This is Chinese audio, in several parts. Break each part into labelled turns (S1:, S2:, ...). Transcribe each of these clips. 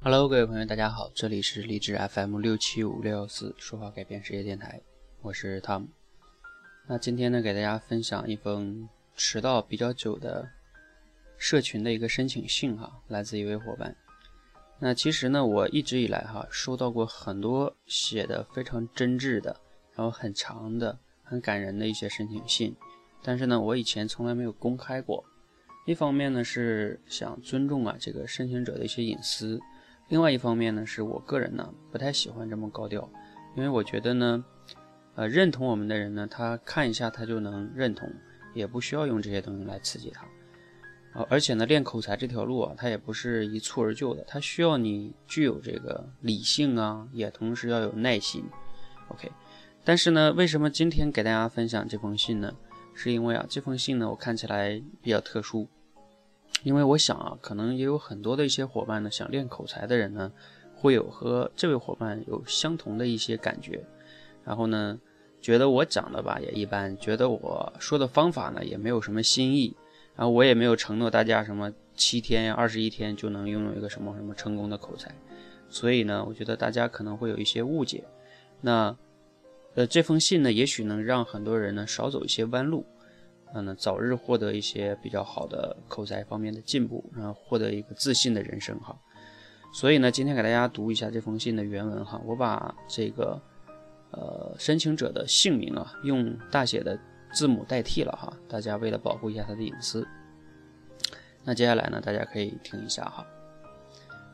S1: Hello，各位朋友，大家好，这里是励志 FM 六七五六幺四说话改变世界电台，我是汤姆。那今天呢，给大家分享一封迟到比较久的社群的一个申请信哈，来自一位伙伴。那其实呢，我一直以来哈收到过很多写的非常真挚的，然后很长的、很感人的一些申请信，但是呢，我以前从来没有公开过。一方面呢是想尊重啊这个申请者的一些隐私。另外一方面呢，是我个人呢不太喜欢这么高调，因为我觉得呢，呃，认同我们的人呢，他看一下他就能认同，也不需要用这些东西来刺激他。啊，而且呢，练口才这条路啊，它也不是一蹴而就的，它需要你具有这个理性啊，也同时要有耐心。OK，但是呢，为什么今天给大家分享这封信呢？是因为啊，这封信呢，我看起来比较特殊。因为我想啊，可能也有很多的一些伙伴呢，想练口才的人呢，会有和这位伙伴有相同的一些感觉，然后呢，觉得我讲的吧也一般，觉得我说的方法呢也没有什么新意，然后我也没有承诺大家什么七天呀、二十一天就能拥有一个什么什么成功的口才，所以呢，我觉得大家可能会有一些误解。那，呃，这封信呢，也许能让很多人呢少走一些弯路。嗯，早日获得一些比较好的口才方面的进步，然后获得一个自信的人生哈。所以呢，今天给大家读一下这封信的原文哈。我把这个呃申请者的姓名啊用大写的字母代替了哈，大家为了保护一下他的隐私。那接下来呢，大家可以听一下哈。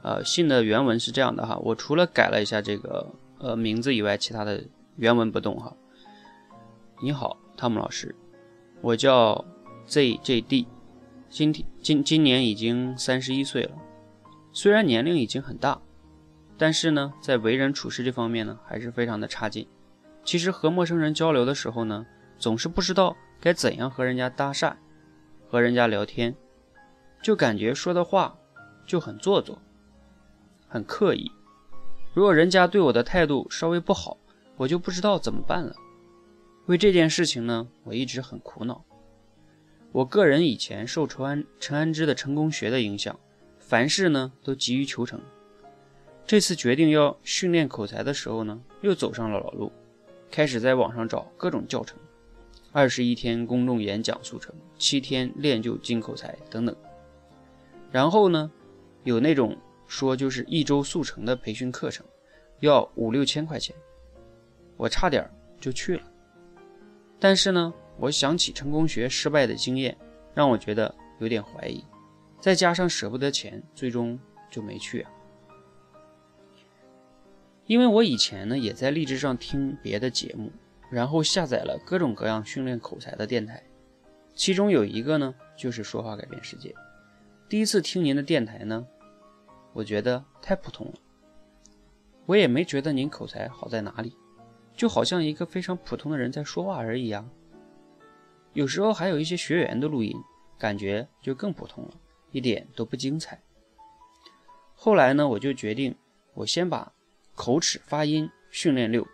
S1: 呃，信的原文是这样的哈，我除了改了一下这个呃名字以外，其他的原文不动哈。你好，汤姆老师。我叫 ZJD，今天今今年已经三十一岁了，虽然年龄已经很大，但是呢，在为人处事这方面呢，还是非常的差劲。其实和陌生人交流的时候呢，总是不知道该怎样和人家搭讪，和人家聊天，就感觉说的话就很做作，很刻意。如果人家对我的态度稍微不好，我就不知道怎么办了。为这件事情呢，我一直很苦恼。我个人以前受陈安陈安之的成功学的影响，凡事呢都急于求成。这次决定要训练口才的时候呢，又走上了老路，开始在网上找各种教程，二十一天公众演讲速成，七天练就金口才等等。然后呢，有那种说就是一周速成的培训课程，要五六千块钱，我差点就去了。但是呢，我想起成功学失败的经验，让我觉得有点怀疑，再加上舍不得钱，最终就没去啊。因为我以前呢也在励志上听别的节目，然后下载了各种各样训练口才的电台，其中有一个呢就是说话改变世界。第一次听您的电台呢，我觉得太普通了，我也没觉得您口才好在哪里。就好像一个非常普通的人在说话而已啊。有时候还有一些学员的录音，感觉就更普通了，一点都不精彩。后来呢，我就决定，我先把口齿发音训练溜，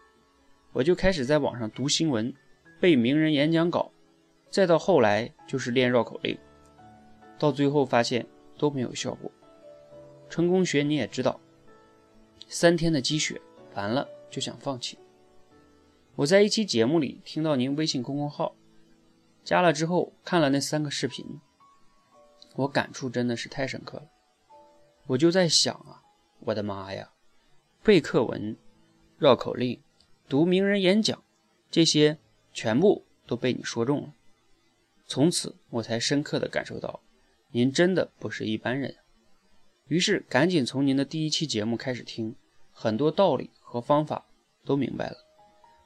S1: 我就开始在网上读新闻、背名人演讲稿，再到后来就是练绕口令，到最后发现都没有效果。成功学你也知道，三天的积雪，完了就想放弃。我在一期节目里听到您微信公众号，加了之后看了那三个视频，我感触真的是太深刻了。我就在想啊，我的妈呀，背课文、绕口令、读名人演讲，这些全部都被你说中了。从此我才深刻的感受到，您真的不是一般人。于是赶紧从您的第一期节目开始听，很多道理和方法都明白了。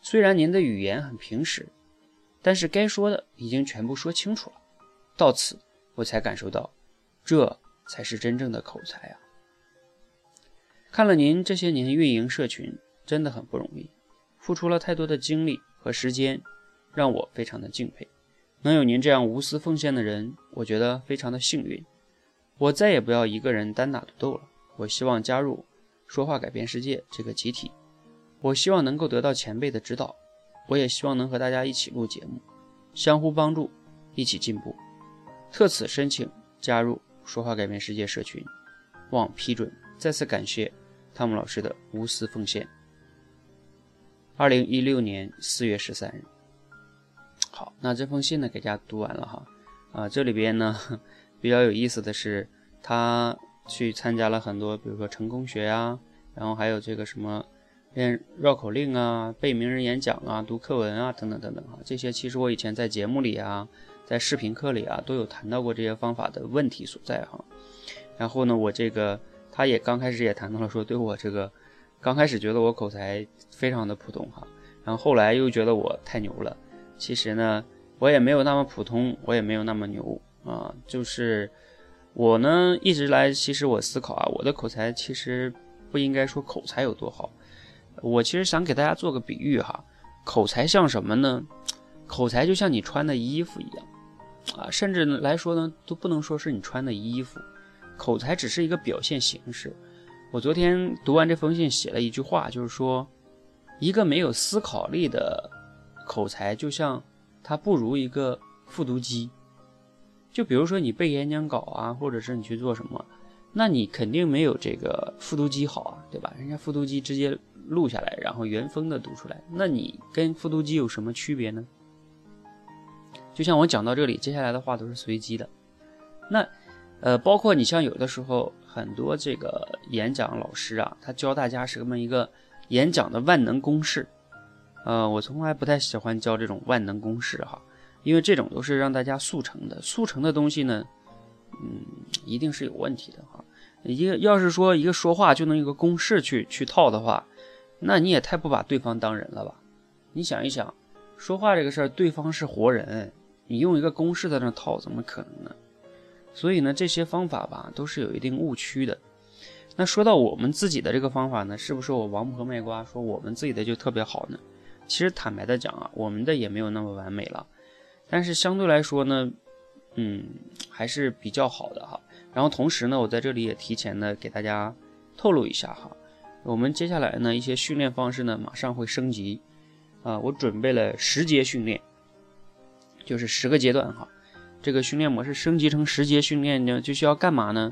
S1: 虽然您的语言很平实，但是该说的已经全部说清楚了。到此，我才感受到，这才是真正的口才啊！看了您这些年运营社群，真的很不容易，付出了太多的精力和时间，让我非常的敬佩。能有您这样无私奉献的人，我觉得非常的幸运。我再也不要一个人单打独斗了，我希望加入“说话改变世界”这个集体。我希望能够得到前辈的指导，我也希望能和大家一起录节目，相互帮助，一起进步。特此申请加入说话改变世界社群，望批准再次感谢汤姆老师的无私奉献。二零一六年四月十三日。好，那这封信呢，给大家读完了哈。啊，这里边呢比较有意思的是，他去参加了很多，比如说成功学呀，然后还有这个什么练绕口令啊、背名人演讲啊、读课文啊等等等等啊。这些其实我以前在节目里啊，在视频课里啊都有谈到过这些方法的问题所在哈。然后呢，我这个他也刚开始也谈到了说，对我这个刚开始觉得我口才非常的普通哈，然后后来又觉得我太牛了。其实呢，我也没有那么普通，我也没有那么牛啊。就是我呢，一直来，其实我思考啊，我的口才其实不应该说口才有多好。我其实想给大家做个比喻哈，口才像什么呢？口才就像你穿的衣服一样啊，甚至来说呢，都不能说是你穿的衣服，口才只是一个表现形式。我昨天读完这封信，写了一句话，就是说，一个没有思考力的。口才就像它不如一个复读机，就比如说你背演讲稿啊，或者是你去做什么，那你肯定没有这个复读机好啊，对吧？人家复读机直接录下来，然后原封的读出来，那你跟复读机有什么区别呢？就像我讲到这里，接下来的话都是随机的。那呃，包括你像有的时候很多这个演讲老师啊，他教大家什么一个演讲的万能公式。呃，我从来不太喜欢教这种万能公式哈，因为这种都是让大家速成的，速成的东西呢，嗯，一定是有问题的。一个要是说一个说话就能有个公式去去套的话，那你也太不把对方当人了吧？你想一想，说话这个事儿，对方是活人，你用一个公式在那套，怎么可能呢？所以呢，这些方法吧，都是有一定误区的。那说到我们自己的这个方法呢，是不是我王婆卖瓜说我们自己的就特别好呢？其实坦白的讲啊，我们的也没有那么完美了，但是相对来说呢，嗯，还是比较好的哈。然后同时呢，我在这里也提前的给大家透露一下哈，我们接下来呢一些训练方式呢马上会升级啊，我准备了十节训练，就是十个阶段哈。这个训练模式升级成十节训练呢，就需要干嘛呢？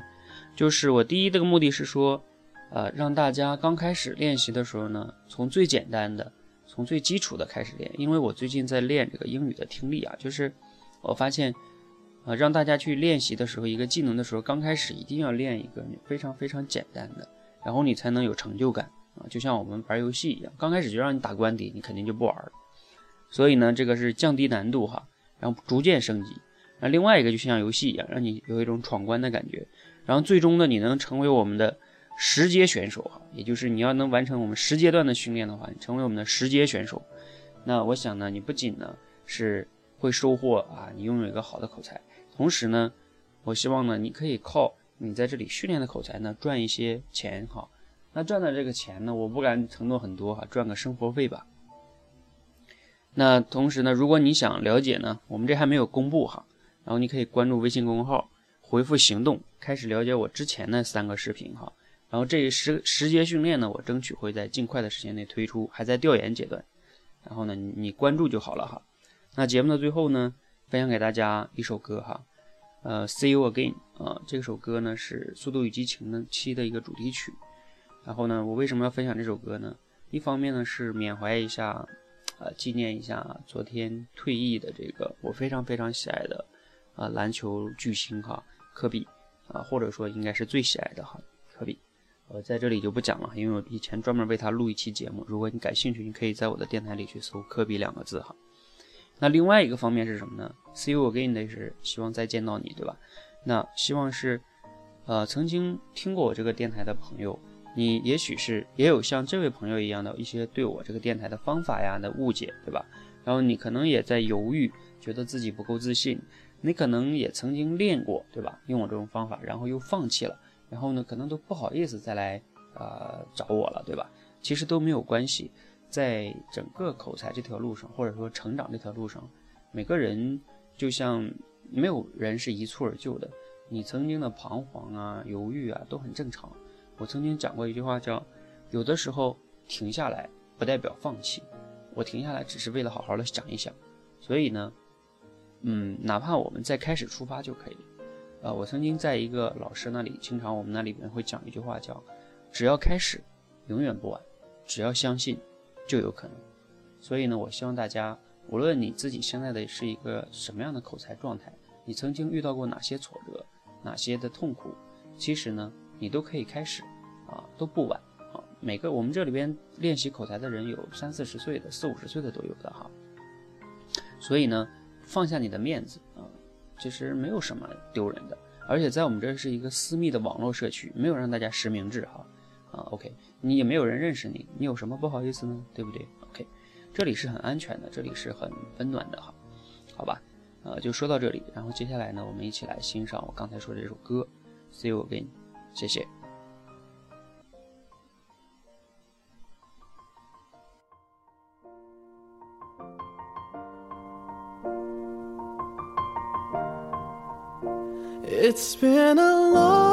S1: 就是我第一这个目的是说，呃，让大家刚开始练习的时候呢，从最简单的。从最基础的开始练，因为我最近在练这个英语的听力啊，就是我发现，啊，让大家去练习的时候，一个技能的时候，刚开始一定要练一个非常非常简单的，然后你才能有成就感啊，就像我们玩游戏一样，刚开始就让你打关底，你肯定就不玩了。所以呢，这个是降低难度哈，然后逐渐升级。那另外一个就像游戏一样，让你有一种闯关的感觉，然后最终呢，你能成为我们的。十阶选手哈，也就是你要能完成我们十阶段的训练的话，你成为我们的十阶选手，那我想呢，你不仅呢是会收获啊，你拥有一个好的口才，同时呢，我希望呢，你可以靠你在这里训练的口才呢赚一些钱哈。那赚的这个钱呢，我不敢承诺很多哈，赚个生活费吧。那同时呢，如果你想了解呢，我们这还没有公布哈，然后你可以关注微信公众号，回复行动，开始了解我之前的三个视频哈。然后这十十节训练呢，我争取会在尽快的时间内推出，还在调研阶段。然后呢，你你关注就好了哈。那节目的最后呢，分享给大家一首歌哈，呃，See You Again 啊，这首歌呢是《速度与激情》的七的一个主题曲。然后呢，我为什么要分享这首歌呢？一方面呢是缅怀一下，呃，纪念一下昨天退役的这个我非常非常喜爱的啊篮球巨星哈，科比啊，或者说应该是最喜爱的哈，科比。我在这里就不讲了，因为我以前专门为他录一期节目。如果你感兴趣，你可以在我的电台里去搜“科比”两个字哈。那另外一个方面是什么呢？See you again 的是希望再见到你，对吧？那希望是，呃，曾经听过我这个电台的朋友，你也许是也有像这位朋友一样的一些对我这个电台的方法呀的误解，对吧？然后你可能也在犹豫，觉得自己不够自信，你可能也曾经练过，对吧？用我这种方法，然后又放弃了。然后呢，可能都不好意思再来呃找我了，对吧？其实都没有关系，在整个口才这条路上，或者说成长这条路上，每个人就像没有人是一蹴而就的。你曾经的彷徨啊、犹豫啊，都很正常。我曾经讲过一句话，叫有的时候停下来不代表放弃，我停下来只是为了好好的想一想。所以呢，嗯，哪怕我们在开始出发就可以。呃，我曾经在一个老师那里，经常我们那里面会讲一句话，叫只要开始，永远不晚；只要相信，就有可能。所以呢，我希望大家，无论你自己现在的是一个什么样的口才状态，你曾经遇到过哪些挫折，哪些的痛苦，其实呢，你都可以开始，啊，都不晚啊。每个我们这里边练习口才的人有三四十岁的，四五十岁的都有的哈。所以呢，放下你的面子啊，其实没有什么丢人的。而且在我们这是一个私密的网络社区，没有让大家实名制哈。啊，OK，你也没有人认识你，你有什么不好意思呢？对不对？OK，这里是很安全的，这里是很温暖的哈。好吧，呃，就说到这里，然后接下来呢，我们一起来欣赏我刚才说的这首歌，See you again，谢谢。
S2: It's been a long